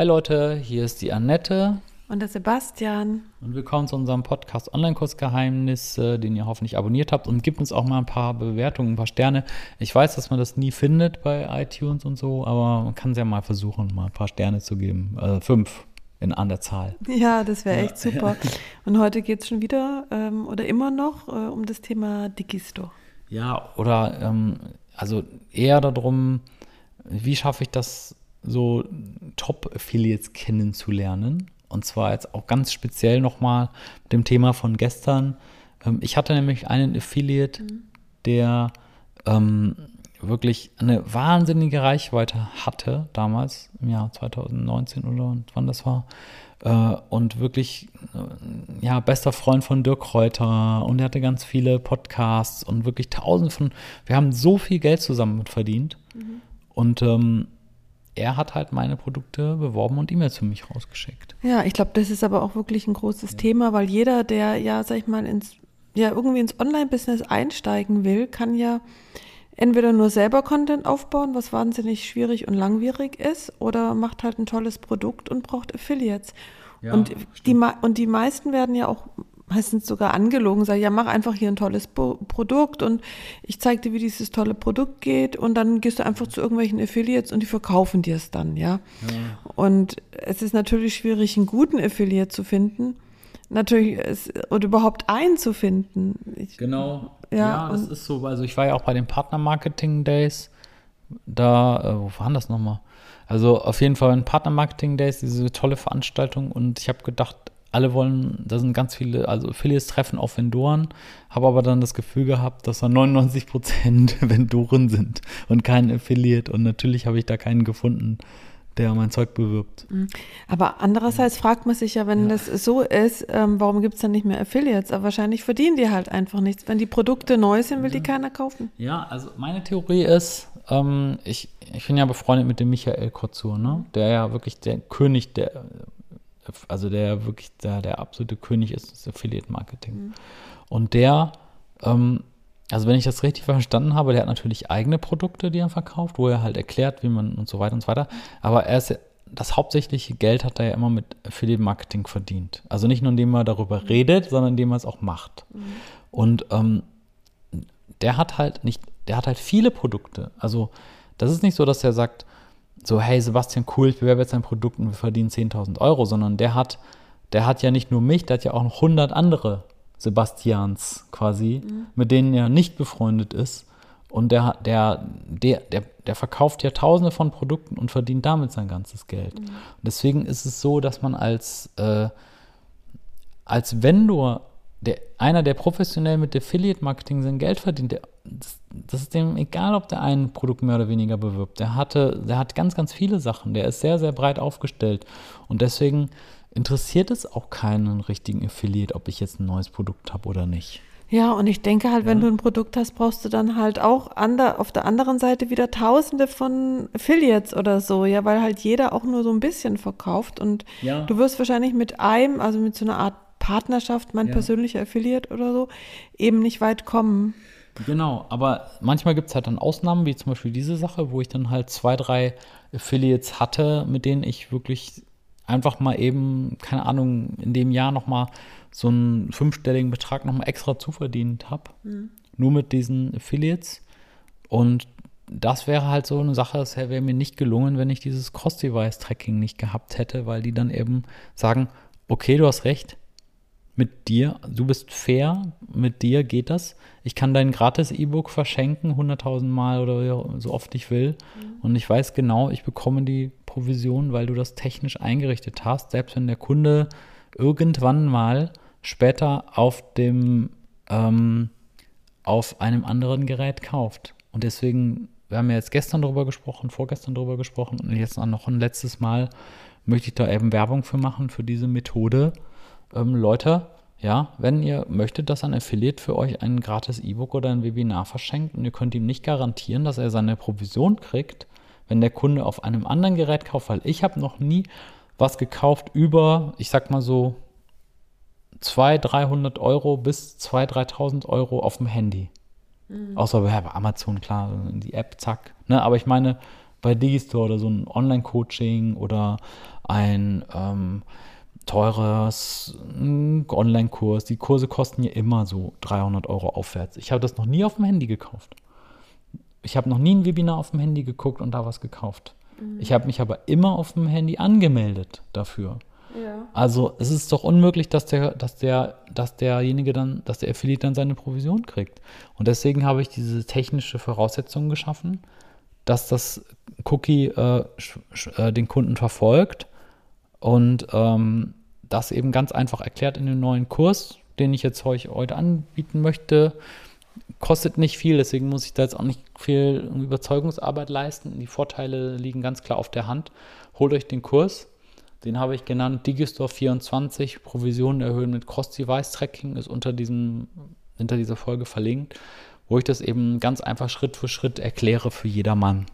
Hi Leute, hier ist die Annette. Und der Sebastian. Und willkommen zu unserem Podcast Online-Kursgeheimnisse, den ihr hoffentlich abonniert habt. Und gibt uns auch mal ein paar Bewertungen, ein paar Sterne. Ich weiß, dass man das nie findet bei iTunes und so, aber man kann es ja mal versuchen, mal ein paar Sterne zu geben. Also fünf in an der Zahl. Ja, das wäre echt super. Und heute geht es schon wieder ähm, oder immer noch äh, um das Thema Digistore. Ja, oder ähm, also eher darum, wie schaffe ich das so Top-Affiliates kennenzulernen. Und zwar jetzt auch ganz speziell nochmal mit dem Thema von gestern. Ähm, ich hatte nämlich einen Affiliate, mhm. der ähm, wirklich eine wahnsinnige Reichweite hatte, damals im Jahr 2019 oder wann das war. Äh, und wirklich, äh, ja, bester Freund von Dirk Kräuter und er hatte ganz viele Podcasts und wirklich tausend von, wir haben so viel Geld zusammen verdient. Mhm. Und ähm, er hat halt meine Produkte beworben und E-Mails für mich rausgeschickt. Ja, ich glaube, das ist aber auch wirklich ein großes ja. Thema, weil jeder, der ja, sag ich mal, ins, ja, irgendwie ins Online-Business einsteigen will, kann ja entweder nur selber Content aufbauen, was wahnsinnig schwierig und langwierig ist, oder macht halt ein tolles Produkt und braucht Affiliates. Ja, und, die, und die meisten werden ja auch meistens sogar angelogen, sage, ja, mach einfach hier ein tolles Bo Produkt und ich zeige dir, wie dieses tolle Produkt geht und dann gehst du einfach zu irgendwelchen Affiliates und die verkaufen dir es dann, ja? ja. Und es ist natürlich schwierig, einen guten Affiliate zu finden, natürlich es, oder überhaupt einen zu finden. Ich, genau, ja, ja das ist so, also ich war ja auch bei den Partner-Marketing-Days, da, äh, wo waren das nochmal? Also auf jeden Fall ein Partner-Marketing-Days, diese tolle Veranstaltung und ich habe gedacht, alle wollen, da sind ganz viele, also Affiliates treffen auf Vendoren, habe aber dann das Gefühl gehabt, dass da 99 Prozent Vendoren sind und kein Affiliate und natürlich habe ich da keinen gefunden, der mein Zeug bewirbt. Mhm. Aber andererseits fragt man sich ja, wenn ja. das so ist, ähm, warum gibt es dann nicht mehr Affiliates? Aber wahrscheinlich verdienen die halt einfach nichts. Wenn die Produkte neu sind, will die keiner kaufen. Ja, also meine Theorie ist, ähm, ich, ich bin ja befreundet mit dem Michael Kotzur, ne? der ja wirklich der König der also der wirklich der, der absolute König ist des Affiliate Marketing. Mhm. Und der, ähm, also wenn ich das richtig verstanden habe, der hat natürlich eigene Produkte, die er verkauft, wo er halt erklärt, wie man und so weiter und so weiter. Aber er ist das hauptsächliche Geld hat er ja immer mit Affiliate Marketing verdient. Also nicht nur indem er darüber mhm. redet, sondern indem er es auch macht. Mhm. Und ähm, der hat halt nicht, der hat halt viele Produkte. Also das ist nicht so, dass er sagt, so, hey Sebastian, cool, ich bewerbe jetzt ein Produkt und wir verdienen 10.000 Euro, sondern der hat, der hat ja nicht nur mich, der hat ja auch noch 100 andere Sebastians quasi, mhm. mit denen er nicht befreundet ist. Und der, der, der, der, der verkauft ja tausende von Produkten und verdient damit sein ganzes Geld. Mhm. Und deswegen ist es so, dass man als, äh, als Vendor der, einer, der professionell mit Affiliate-Marketing sein Geld verdient, der, das, das, ist dem egal, ob der ein Produkt mehr oder weniger bewirbt. Der hatte, der hat ganz, ganz viele Sachen. Der ist sehr, sehr breit aufgestellt. Und deswegen interessiert es auch keinen richtigen Affiliate, ob ich jetzt ein neues Produkt habe oder nicht. Ja, und ich denke halt, wenn ja. du ein Produkt hast, brauchst du dann halt auch ander, auf der anderen Seite wieder tausende von Affiliates oder so, ja, weil halt jeder auch nur so ein bisschen verkauft und ja. du wirst wahrscheinlich mit einem, also mit so einer Art Partnerschaft, mein ja. persönlicher Affiliate oder so, eben nicht weit kommen. Genau, aber manchmal gibt es halt dann Ausnahmen, wie zum Beispiel diese Sache, wo ich dann halt zwei, drei Affiliates hatte, mit denen ich wirklich einfach mal eben, keine Ahnung, in dem Jahr nochmal so einen fünfstelligen Betrag nochmal extra zuverdient habe. Mhm. Nur mit diesen Affiliates. Und das wäre halt so eine Sache, das wäre mir nicht gelungen, wenn ich dieses Cross-Device-Tracking nicht gehabt hätte, weil die dann eben sagen, okay, du hast recht, mit dir, du bist fair, mit dir geht das. Ich kann dein gratis E-Book verschenken, 100.000 Mal oder so oft ich will. Mhm. Und ich weiß genau, ich bekomme die Provision, weil du das technisch eingerichtet hast, selbst wenn der Kunde irgendwann mal später auf dem ähm, auf einem anderen Gerät kauft. Und deswegen, wir haben ja jetzt gestern darüber gesprochen, vorgestern darüber gesprochen und jetzt noch ein letztes Mal möchte ich da eben Werbung für machen, für diese Methode ähm, Leute, ja, wenn ihr möchtet, dass ein Affiliate für euch ein gratis E-Book oder ein Webinar verschenkt und ihr könnt ihm nicht garantieren, dass er seine Provision kriegt, wenn der Kunde auf einem anderen Gerät kauft, weil ich habe noch nie was gekauft über, ich sag mal so, 200, 300 Euro bis 2.000, 3.000 Euro auf dem Handy. Mhm. Außer bei Amazon, klar, die App, zack. Ne? Aber ich meine, bei Digistore oder so ein Online-Coaching oder ein ähm, teures mm, Online-Kurs. Die Kurse kosten ja immer so 300 Euro aufwärts. Ich habe das noch nie auf dem Handy gekauft. Ich habe noch nie ein Webinar auf dem Handy geguckt und da was gekauft. Mhm. Ich habe mich aber immer auf dem Handy angemeldet dafür. Ja. Also es ist doch unmöglich, dass der, dass der, dass derjenige dann, dass der Affiliate dann seine Provision kriegt. Und deswegen habe ich diese technische Voraussetzung geschaffen, dass das Cookie äh, äh, den Kunden verfolgt und ähm, das eben ganz einfach erklärt in dem neuen Kurs, den ich jetzt heute anbieten möchte. Kostet nicht viel, deswegen muss ich da jetzt auch nicht viel Überzeugungsarbeit leisten. Die Vorteile liegen ganz klar auf der Hand. Holt euch den Kurs, den habe ich genannt, Digistore 24, Provisionen erhöhen mit Cross-Device-Tracking, ist unter, diesem, unter dieser Folge verlinkt, wo ich das eben ganz einfach Schritt für Schritt erkläre für jedermann.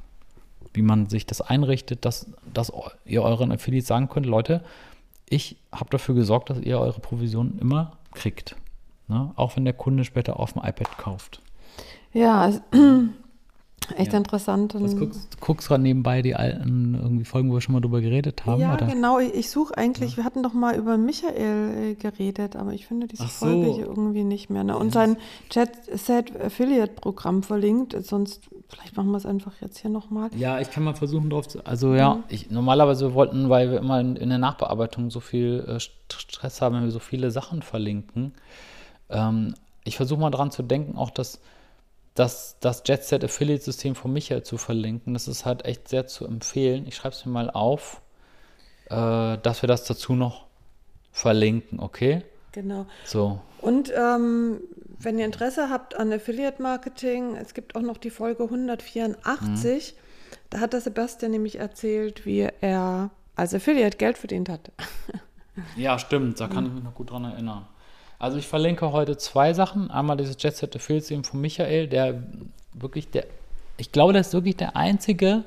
Wie man sich das einrichtet, dass, dass ihr euren Affiliates sagen könnt, Leute, ich habe dafür gesorgt, dass ihr eure Provisionen immer kriegt. Ne? Auch wenn der Kunde später auf dem iPad kauft. Ja, Echt ja. interessant. Was guckst, guckst gerade nebenbei die alten irgendwie Folgen, wo wir schon mal drüber geredet haben? Ja, oder? genau. Ich, ich suche eigentlich, ja. wir hatten doch mal über Michael äh, geredet, aber ich finde diese so. Folge hier irgendwie nicht mehr. Ne? Und ja. sein Chat-Set Affiliate-Programm verlinkt, sonst, vielleicht machen wir es einfach jetzt hier nochmal. Ja, ich kann mal versuchen drauf zu, also ja, mhm. ich, normalerweise wollten, weil wir immer in, in der Nachbearbeitung so viel äh, Stress haben, wenn wir so viele Sachen verlinken. Ähm, ich versuche mal dran zu denken, auch dass das, das JetSet Affiliate System von Michael zu verlinken. Das ist halt echt sehr zu empfehlen. Ich schreibe es mir mal auf, äh, dass wir das dazu noch verlinken, okay? Genau. So. Und ähm, wenn ihr Interesse habt an Affiliate Marketing, es gibt auch noch die Folge 184. Mhm. Da hat der Sebastian nämlich erzählt, wie er als Affiliate Geld verdient hat. ja, stimmt. Da kann mhm. ich mich noch gut dran erinnern. Also ich verlinke heute zwei Sachen. Einmal dieses Jet Set Affiliate von Michael, der wirklich der, ich glaube, der ist wirklich der einzige,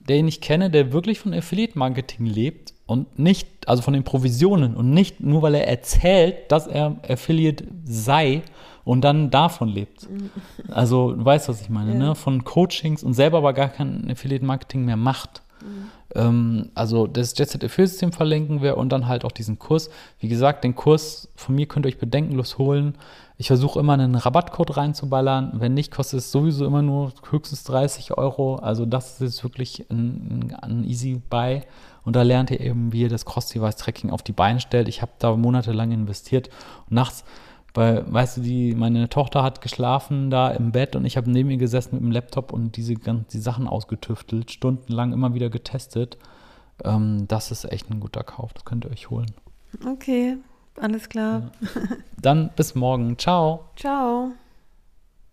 den ich kenne, der wirklich von Affiliate Marketing lebt und nicht, also von den Provisionen und nicht nur, weil er erzählt, dass er Affiliate sei und dann davon lebt. Also du weißt, was ich meine, ja. ne? Von Coachings und selber aber gar kein Affiliate Marketing mehr macht. Mhm. Ähm, also das Jetset Affiliate-System verlinken wir und dann halt auch diesen Kurs. Wie gesagt, den Kurs von mir könnt ihr euch bedenkenlos holen. Ich versuche immer einen Rabattcode reinzuballern. Wenn nicht, kostet es sowieso immer nur höchstens 30 Euro. Also das ist wirklich ein, ein easy Buy. Und da lernt ihr eben, wie ihr das Cross-Device-Tracking auf die Beine stellt. Ich habe da monatelang investiert. Und nachts weil, weißt du, die, meine Tochter hat geschlafen da im Bett und ich habe neben ihr gesessen mit dem Laptop und diese die Sachen ausgetüftelt, stundenlang immer wieder getestet. Ähm, das ist echt ein guter Kauf, das könnt ihr euch holen. Okay, alles klar. Ja. Dann bis morgen. Ciao. Ciao.